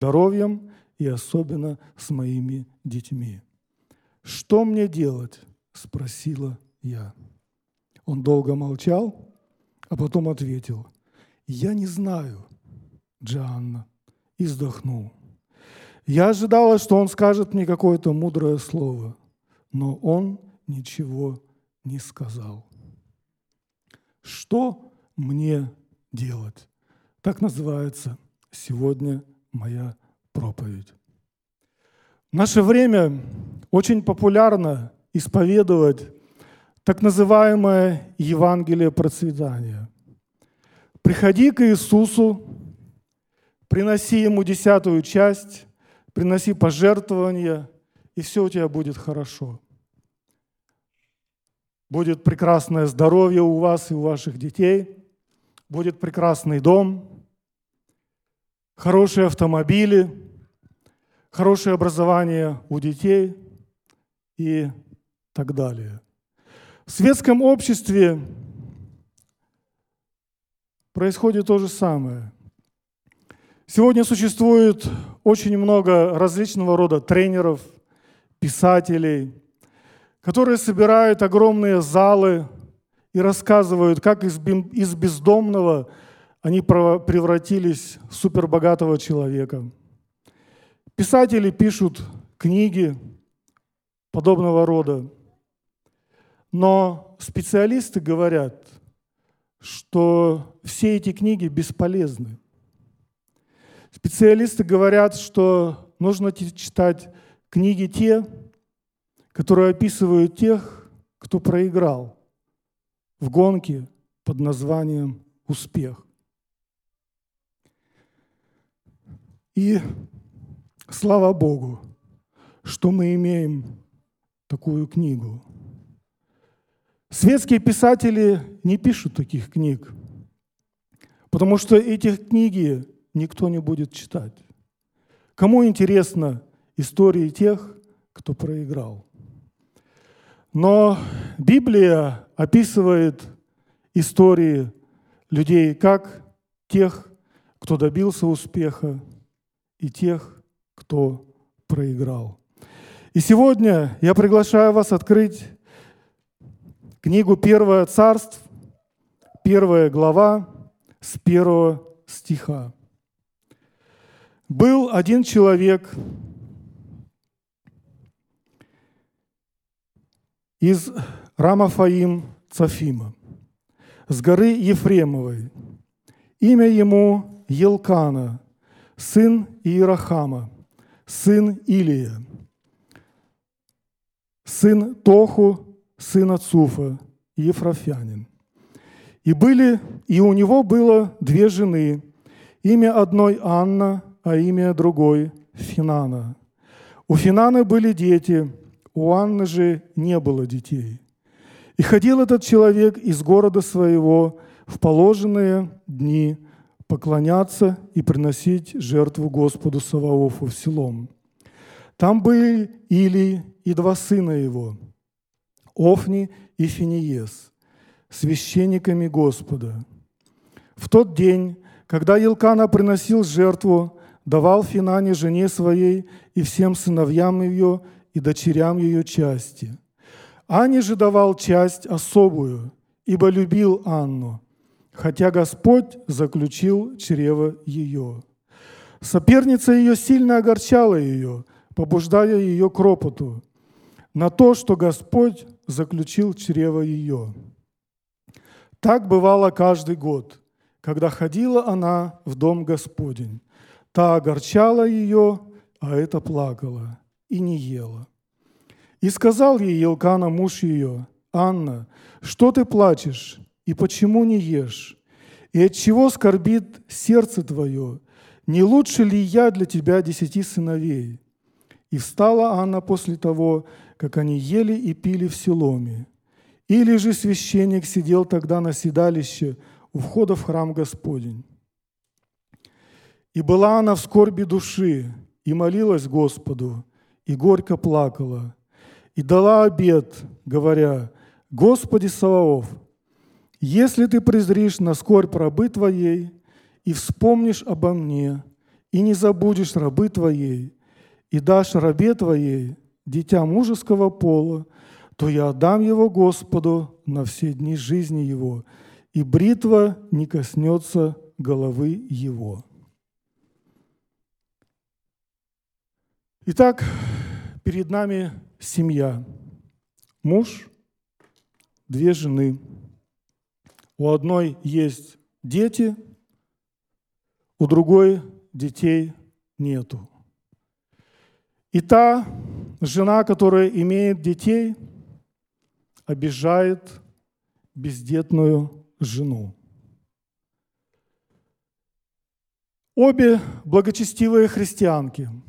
здоровьем и особенно с моими детьми. «Что мне делать?» – спросила я. Он долго молчал, а потом ответил, «Я не знаю, Джанна», и вздохнул. Я ожидала, что он скажет мне какое-то мудрое слово, но он ничего не сказал. Что мне делать? Так называется сегодня моя проповедь. В наше время очень популярно исповедовать так называемое Евангелие процветания. Приходи к Иисусу, приноси Ему десятую часть, приноси пожертвования, и все у тебя будет хорошо. Будет прекрасное здоровье у вас и у ваших детей, будет прекрасный дом, хорошие автомобили, хорошее образование у детей и так далее. В светском обществе происходит то же самое. Сегодня существует очень много различного рода тренеров, писателей, которые собирают огромные залы и рассказывают, как из бездомного они превратились в супербогатого человека. Писатели пишут книги подобного рода. Но специалисты говорят, что все эти книги бесполезны. Специалисты говорят, что нужно читать книги те, которые описывают тех, кто проиграл в гонке под названием «Успех». И слава Богу, что мы имеем такую книгу. Светские писатели не пишут таких книг, потому что эти книги никто не будет читать. Кому интересно истории тех, кто проиграл? Но Библия описывает истории людей как тех, кто добился успеха, и тех, кто проиграл. И сегодня я приглашаю вас открыть книгу «Первое царств», первая глава с первого стиха. Был один человек из Рамафаим Цафима, с горы Ефремовой. Имя ему Елкана, сын Иерахама, сын Илия, сын Тоху, сын Ацуфа, Ефрафянин. И, были, и у него было две жены, имя одной Анна, а имя другой Финана. У Финаны были дети, у Анны же не было детей. И ходил этот человек из города своего в положенные дни – поклоняться и приносить жертву Господу Саваофу в селом. Там были Или и два сына его, Офни и Финиес, священниками Господа. В тот день, когда Елкана приносил жертву, давал Финане жене своей и всем сыновьям ее и дочерям ее части. Ане же давал часть особую, ибо любил Анну – хотя Господь заключил чрево ее. Соперница ее сильно огорчала ее, побуждая ее к ропоту на то, что Господь заключил чрево ее. Так бывало каждый год, когда ходила она в дом Господень. Та огорчала ее, а это плакала и не ела. И сказал ей Елкана, муж ее, «Анна, что ты плачешь? И почему не ешь? И от чего скорбит сердце твое? Не лучше ли я для тебя десяти сыновей? И встала Анна после того, как они ели и пили в Селоме. Или же священник сидел тогда на седалище у входа в храм Господень. И была она в скорби души, и молилась Господу, и горько плакала, и дала обед, говоря, «Господи Саваоф, если ты презришь на скорбь рабы твоей и вспомнишь обо мне, и не забудешь рабы Твоей, и дашь рабе Твоей дитя мужеского пола, то я отдам его Господу на все дни жизни его, и бритва не коснется головы его». Итак, перед нами семья. Муж, две жены. У одной есть дети, у другой детей нету. И та жена, которая имеет детей, обижает бездетную жену. Обе благочестивые христианки –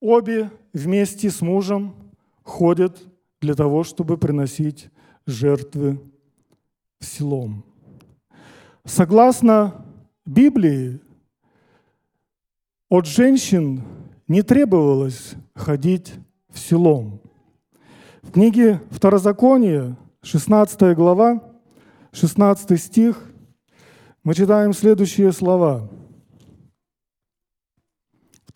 Обе вместе с мужем ходят для того, чтобы приносить жертвы селом. Согласно Библии, от женщин не требовалось ходить в селом. В книге Второзакония, 16 глава, 16 стих, мы читаем следующие слова –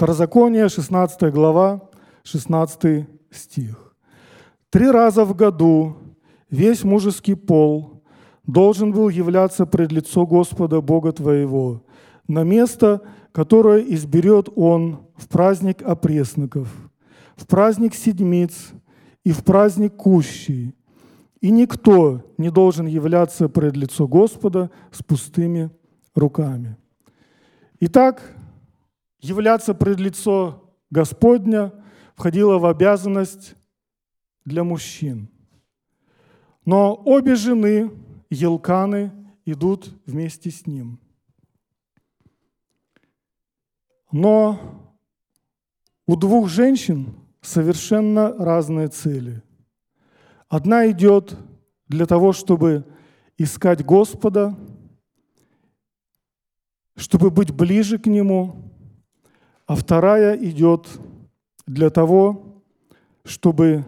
Второзаконие, 16 глава, 16 стих. «Три раза в году весь мужеский пол должен был являться пред лицо Господа Бога твоего на место, которое изберет Он в праздник опресноков, в праздник седмиц и в праздник кущий. И никто не должен являться пред лицо Господа с пустыми руками». Итак, являться пред лицо Господня входило в обязанность для мужчин. Но обе жены, Елканы, идут вместе с ним. Но у двух женщин совершенно разные цели. Одна идет для того, чтобы искать Господа, чтобы быть ближе к Нему, а вторая идет для того, чтобы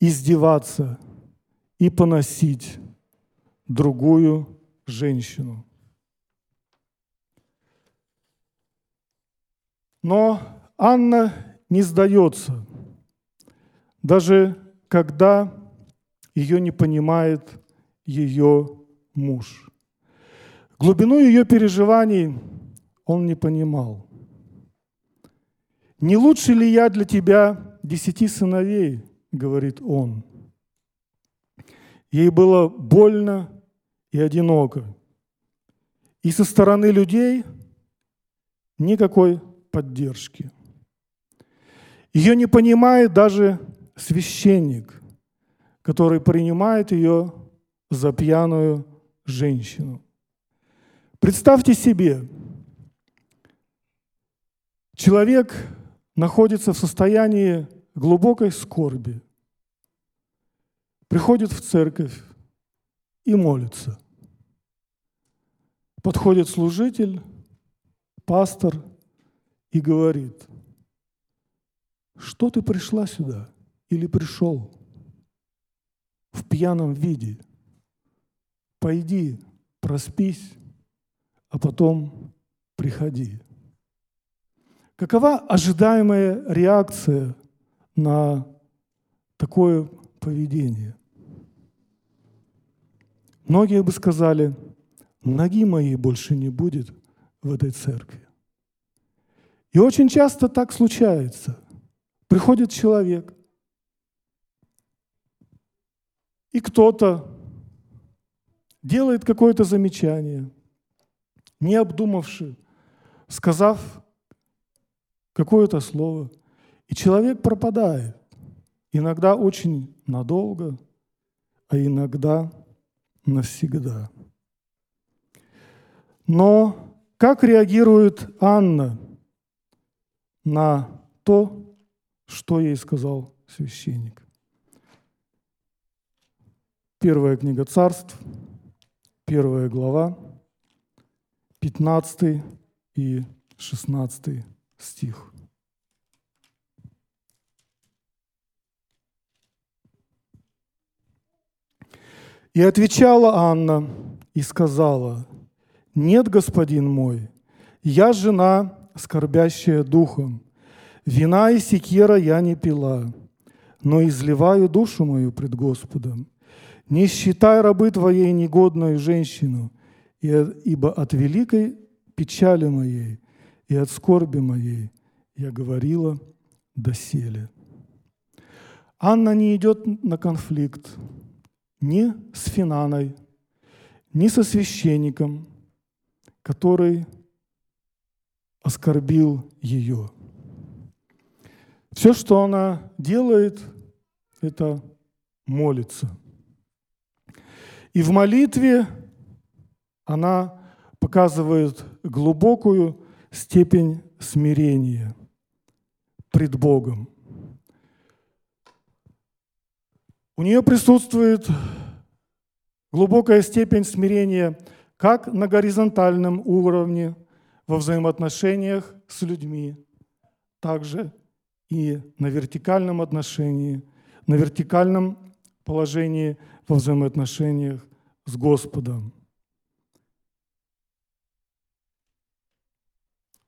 издеваться и поносить другую женщину. Но Анна не сдается, даже когда ее не понимает ее муж. Глубину ее переживаний он не понимал. «Не лучше ли я для тебя десяти сыновей?» — говорит он. Ей было больно и одиноко. И со стороны людей никакой поддержки. Ее не понимает даже священник, который принимает ее за пьяную женщину. Представьте себе, человек находится в состоянии глубокой скорби, приходит в церковь и молится. Подходит служитель, пастор и говорит, что ты пришла сюда или пришел в пьяном виде? Пойди, проспись, а потом приходи. Какова ожидаемая реакция на такое поведение? Многие бы сказали, ноги моей больше не будет в этой церкви. И очень часто так случается. Приходит человек, и кто-то делает какое-то замечание, не обдумавши, сказав какое-то слово, и человек пропадает. Иногда очень надолго, а иногда навсегда. Но как реагирует Анна на то, что ей сказал священник? Первая книга царств, первая глава, 15 и 16 стих. И отвечала Анна и сказала, «Нет, господин мой, Я жена, скорбящая духом. Вина и секера я не пила, но изливаю душу мою пред Господом. Не считай рабы твоей негодную женщину, ибо от великой печали моей и от скорби моей я говорила доселе. Анна не идет на конфликт ни с Финаной, ни со священником, который оскорбил ее. Все, что она делает, это молится. И в молитве она показывает глубокую степень смирения пред Богом. У нее присутствует глубокая степень смирения как на горизонтальном уровне во взаимоотношениях с людьми, также и на вертикальном отношении, на вертикальном положении во взаимоотношениях с Господом.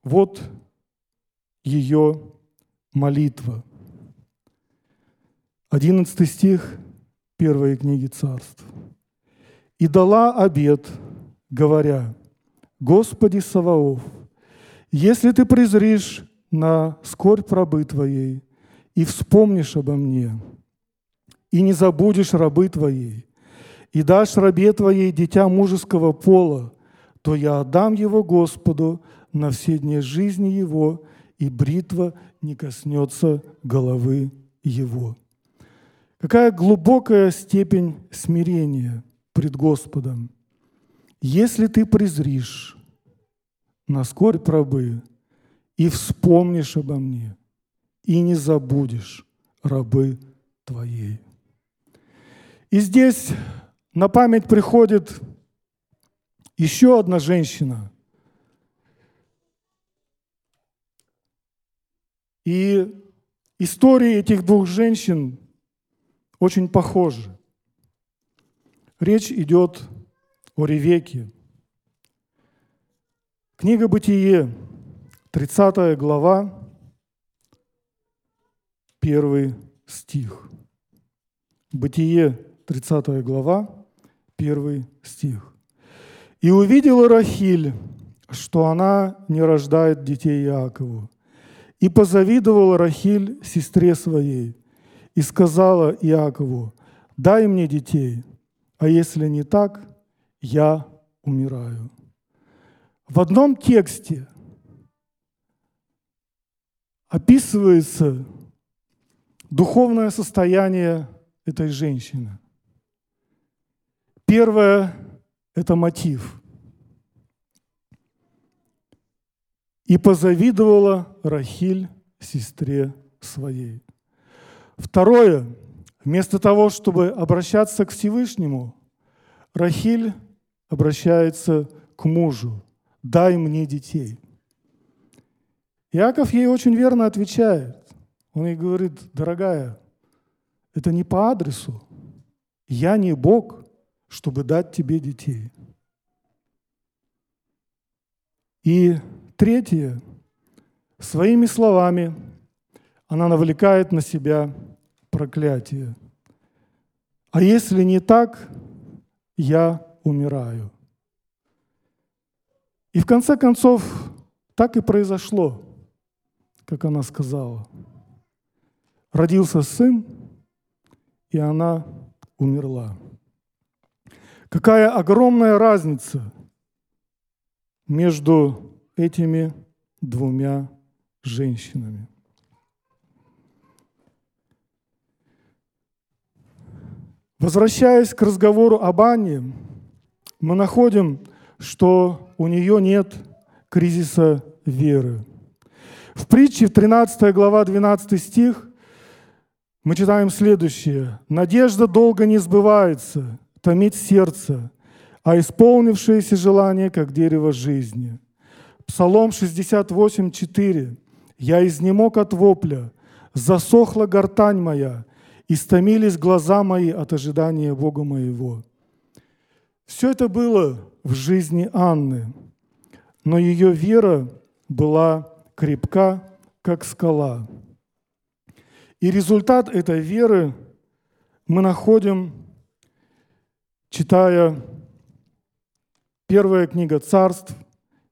Вот ее молитва. Одиннадцатый стих первой книги царств. «И дала обед, говоря, Господи Саваоф, если ты презришь на скорбь рабы Твоей и вспомнишь обо мне, и не забудешь рабы Твоей, и дашь рабе Твоей дитя мужеского пола, то я отдам его Господу на все дни жизни его, и бритва не коснется головы его. Какая глубокая степень смирения пред Господом. Если ты презришь на скорбь рабы и вспомнишь обо мне, и не забудешь рабы твоей. И здесь на память приходит еще одна женщина. И истории этих двух женщин очень похожи. Речь идет о Ревеке. Книга «Бытие», 30 глава, 1 стих. Бытие, 30 глава, 1 стих. «И увидела Рахиль, что она не рождает детей Иакову, и позавидовала Рахиль сестре своей, и сказала Иакову, дай мне детей, а если не так, я умираю. В одном тексте описывается духовное состояние этой женщины. Первое – это мотив. И позавидовала Рахиль сестре своей. Второе, вместо того, чтобы обращаться к Всевышнему, Рахиль обращается к мужу. «Дай мне детей». Иаков ей очень верно отвечает. Он ей говорит, дорогая, это не по адресу. Я не Бог, чтобы дать тебе детей. И третье, своими словами она навлекает на себя проклятие. А если не так, я умираю. И в конце концов так и произошло, как она сказала. Родился сын, и она умерла. Какая огромная разница между этими двумя женщинами. Возвращаясь к разговору об Анне, мы находим, что у нее нет кризиса веры. В притче, в 13 глава, 12 стих, мы читаем следующее. «Надежда долго не сбывается, томит сердце, а исполнившееся желание, как дерево жизни». Псалом 68, 4. «Я изнемог от вопля, засохла гортань моя, истомились глаза мои от ожидания Бога моего». Все это было в жизни Анны. но ее вера была крепка, как скала. И результат этой веры мы находим, читая первая книга царств,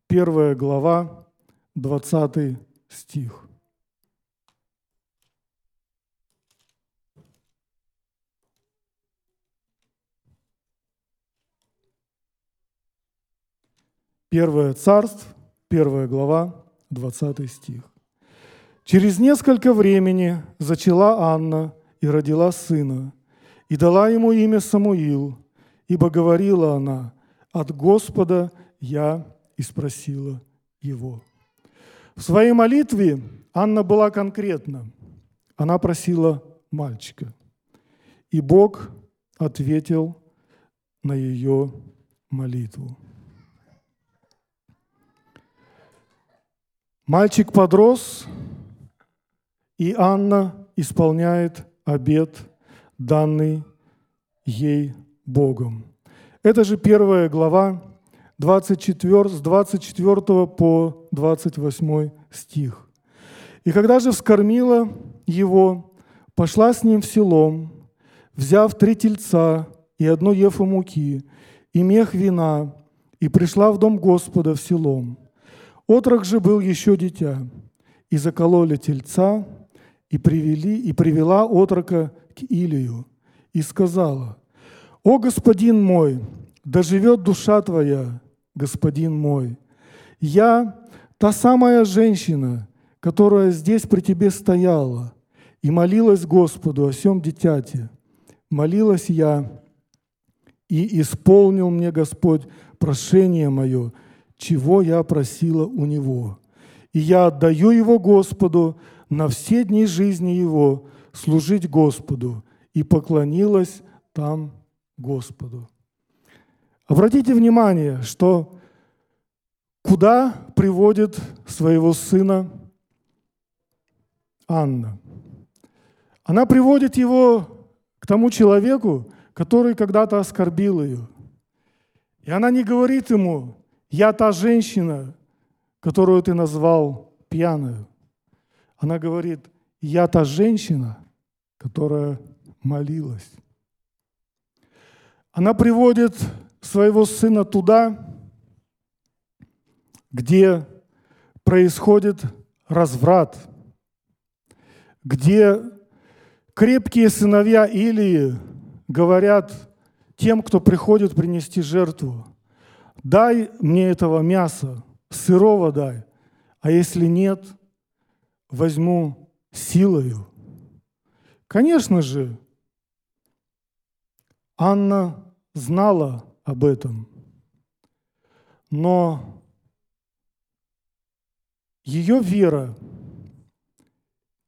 первая глава, 20 стих. Первое царство, первая глава, 20 стих. Через несколько времени зачала Анна и родила сына, и дала ему имя Самуил, ибо говорила она, от Господа я и спросила его. В своей молитве Анна была конкретна. Она просила мальчика. И Бог ответил на ее молитву. Мальчик подрос, и Анна исполняет обет, данный ей Богом. Это же первая глава 24, с 24 по 28 стих. «И когда же вскормила его, пошла с ним в селом, взяв три тельца и одно ефу муки, и мех вина, и пришла в дом Господа в селом. Отрок же был еще дитя, и закололи тельца, и, привели, и привела отрока к Илию, и сказала, «О, господин мой, да живет душа твоя, господин мой! Я та самая женщина, которая здесь при тебе стояла и молилась Господу о всем дитяте. Молилась я, и исполнил мне Господь прошение мое – чего я просила у Него. И я отдаю его Господу на все дни жизни его служить Господу. И поклонилась там Господу. Обратите внимание, что куда приводит своего сына Анна? Она приводит его к тому человеку, который когда-то оскорбил ее. И она не говорит ему, я та женщина, которую ты назвал пьяную. Она говорит, я та женщина, которая молилась. Она приводит своего сына туда, где происходит разврат, где крепкие сыновья Илии говорят тем, кто приходит принести жертву, дай мне этого мяса, сырого дай, а если нет, возьму силою. Конечно же, Анна знала об этом, но ее вера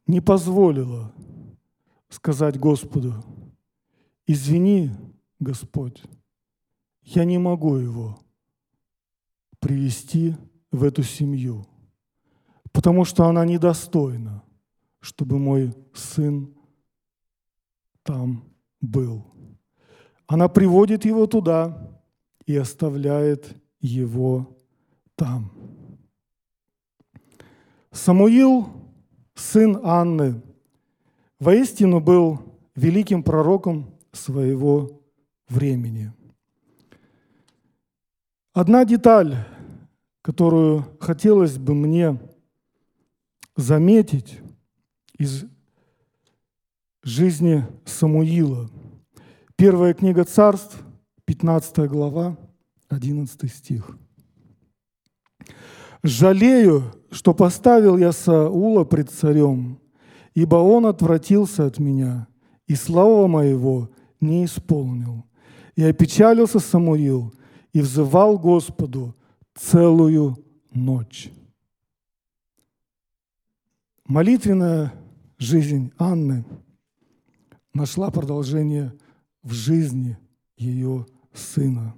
не позволила сказать Господу, извини, Господь, я не могу его привести в эту семью, потому что она недостойна, чтобы мой сын там был. Она приводит его туда и оставляет его там. Самуил, сын Анны, воистину был великим пророком своего времени. Одна деталь которую хотелось бы мне заметить из жизни Самуила. Первая книга царств, 15 глава, 11 стих. «Жалею, что поставил я Саула пред царем, ибо он отвратился от меня, и слова моего не исполнил. И опечалился Самуил, и взывал Господу, целую ночь. Молитвенная жизнь Анны нашла продолжение в жизни ее сына.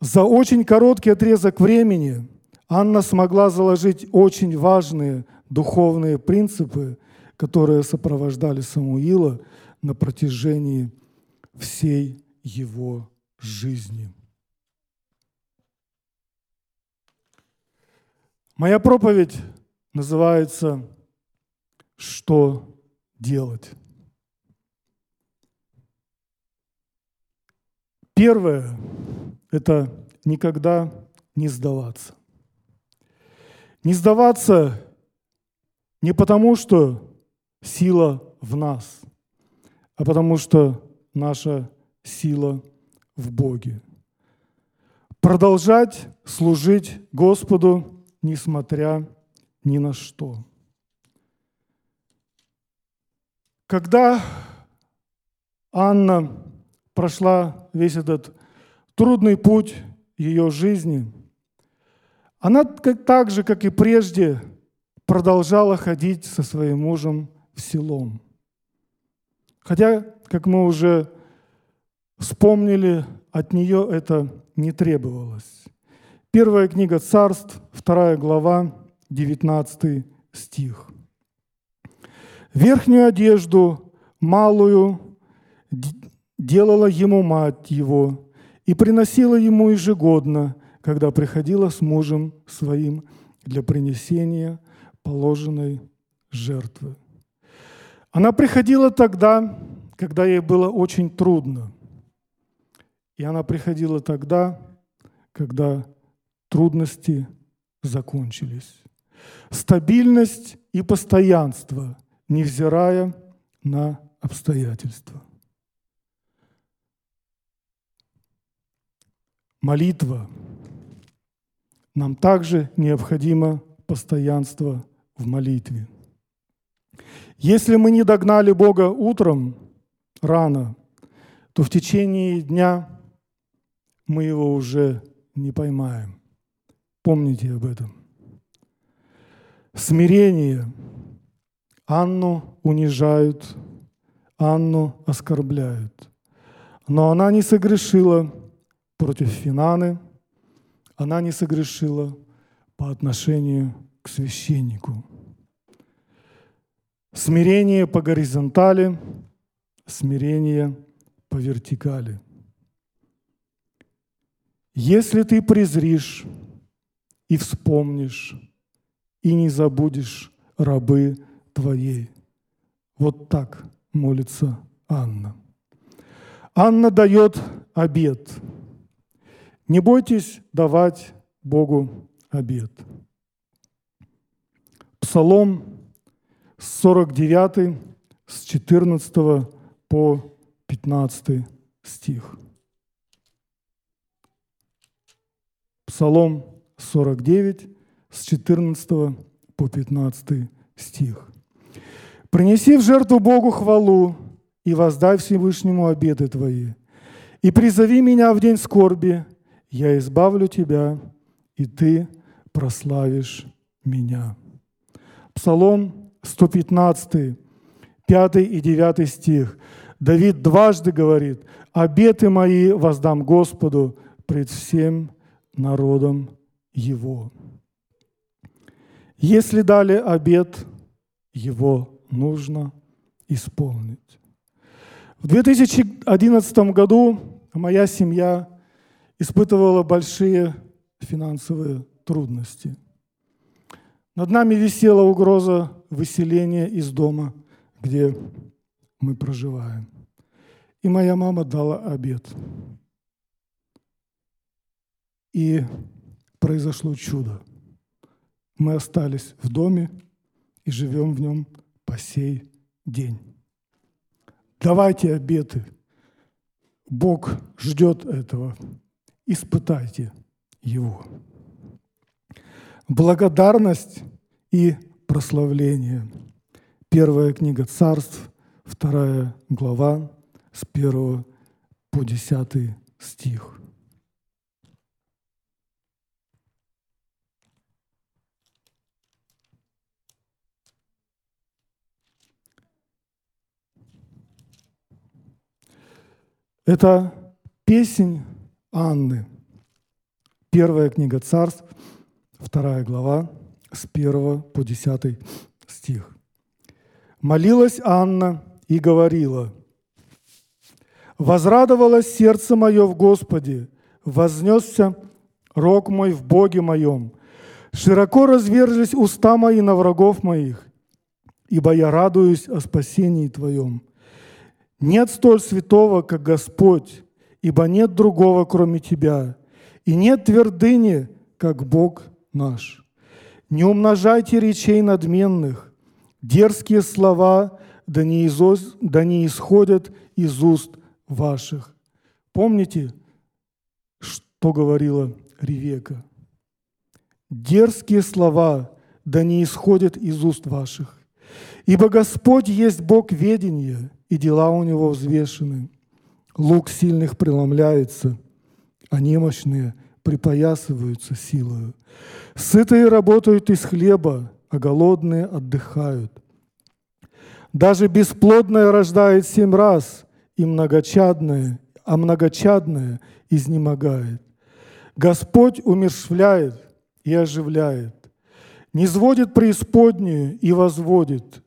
За очень короткий отрезок времени Анна смогла заложить очень важные духовные принципы, которые сопровождали Самуила на протяжении всей его жизни. Моя проповедь называется «Что делать?». Первое – это никогда не сдаваться. Не сдаваться не потому, что сила в нас, а потому что наша сила в Боге. Продолжать служить Господу, несмотря ни на что. Когда Анна прошла весь этот трудный путь ее жизни, она так же, как и прежде, продолжала ходить со своим мужем в селом. Хотя, как мы уже вспомнили, от нее это не требовалось. Первая книга царств, вторая глава, 19 стих. Верхнюю одежду, малую, делала ему мать его и приносила ему ежегодно, когда приходила с мужем своим для принесения положенной жертвы. Она приходила тогда, когда ей было очень трудно. И она приходила тогда, когда трудности закончились. Стабильность и постоянство, невзирая на обстоятельства. Молитва. Нам также необходимо постоянство в молитве. Если мы не догнали Бога утром, рано, то в течение дня мы его уже не поймаем. Помните об этом. Смирение. Анну унижают, Анну оскорбляют. Но она не согрешила против Финаны, она не согрешила по отношению к священнику. Смирение по горизонтали, смирение по вертикали. Если ты презришь и вспомнишь, и не забудешь рабы твоей. Вот так молится Анна. Анна дает обед – не бойтесь давать Богу обед. Псалом 49 с 14 по 15 стих. Псалом 49 с 14 по 15 стих. «Принеси в жертву Богу хвалу и воздай Всевышнему обеты твои, и призови меня в день скорби, я избавлю тебя, и ты прославишь меня. Псалом 115, 5 и 9 стих. Давид дважды говорит, «Обеты мои воздам Господу пред всем народом Его». Если дали обет, его нужно исполнить. В 2011 году моя семья испытывала большие финансовые трудности. Над нами висела угроза выселения из дома, где мы проживаем. И моя мама дала обед. И произошло чудо. Мы остались в доме и живем в нем по сей день. Давайте обеты. Бог ждет этого испытайте его. Благодарность и прославление. Первая книга царств, вторая глава, с первого по десятый стих. Это песнь Анны. Первая книга царств, вторая глава, с 1 по 10 стих. Молилась Анна и говорила, «Возрадовалось сердце мое в Господе, вознесся рог мой в Боге моем, Широко разверзлись уста мои на врагов моих, ибо я радуюсь о спасении Твоем. Нет столь святого, как Господь, ибо нет другого, кроме Тебя, и нет твердыни, как Бог наш. Не умножайте речей надменных, дерзкие слова да не, изос, да не исходят из уст ваших. Помните, что говорила Ревека? Дерзкие слова да не исходят из уст ваших. Ибо Господь есть Бог ведения, и дела у Него взвешены. Лук сильных преломляется, а немощные припоясываются силою. Сытые работают из хлеба, а голодные отдыхают. Даже бесплодное рождает семь раз, и многочадное, а многочадное изнемогает. Господь умершвляет и оживляет, не сводит преисподнюю и возводит.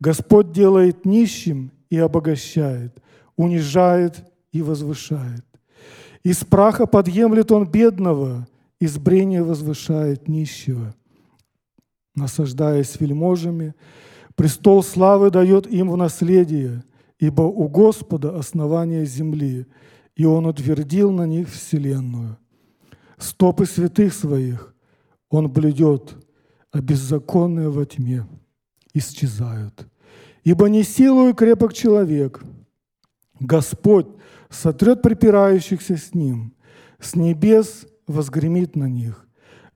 Господь делает нищим и обогащает, унижает и возвышает. Из праха подъемлет он бедного, из брения возвышает нищего. Насаждаясь вельможами, престол славы дает им в наследие, ибо у Господа основание земли, и Он утвердил на них вселенную. Стопы святых своих Он блюдет, а беззаконные во тьме исчезают. Ибо не силою крепок человек. Господь сотрет припирающихся с ним, с небес возгремит на них.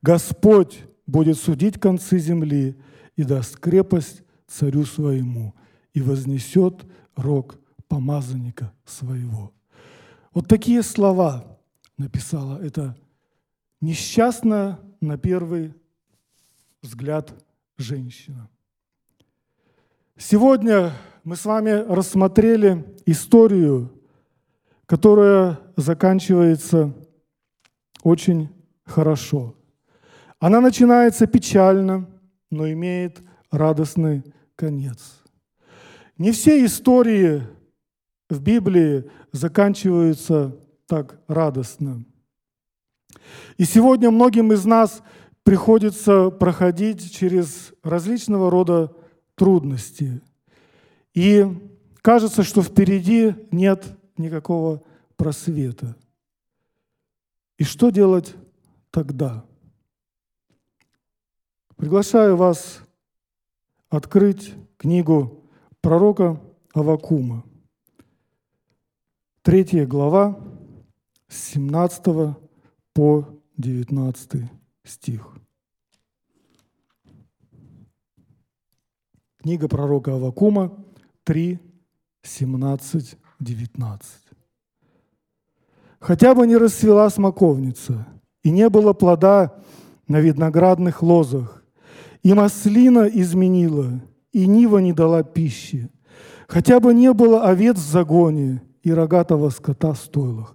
Господь будет судить концы земли и даст крепость царю своему и вознесет рог помазанника своего. Вот такие слова написала эта несчастная на первый взгляд женщина. Сегодня мы с вами рассмотрели историю, которая заканчивается очень хорошо. Она начинается печально, но имеет радостный конец. Не все истории в Библии заканчиваются так радостно. И сегодня многим из нас приходится проходить через различного рода трудности. И кажется, что впереди нет никакого просвета. И что делать тогда? Приглашаю вас открыть книгу пророка Авакума. Третья глава, с 17 по 19 стих. Книга пророка Авакума 3, 17, 19. «Хотя бы не расцвела смоковница, и не было плода на виноградных лозах, и маслина изменила, и нива не дала пищи, хотя бы не было овец в загоне и рогатого скота в стойлах,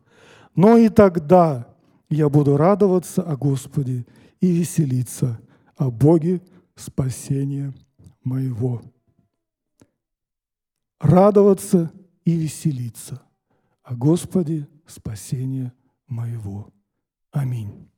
но и тогда я буду радоваться о Господе и веселиться о Боге спасения моего. Радоваться и веселиться о Господе спасения моего. Аминь.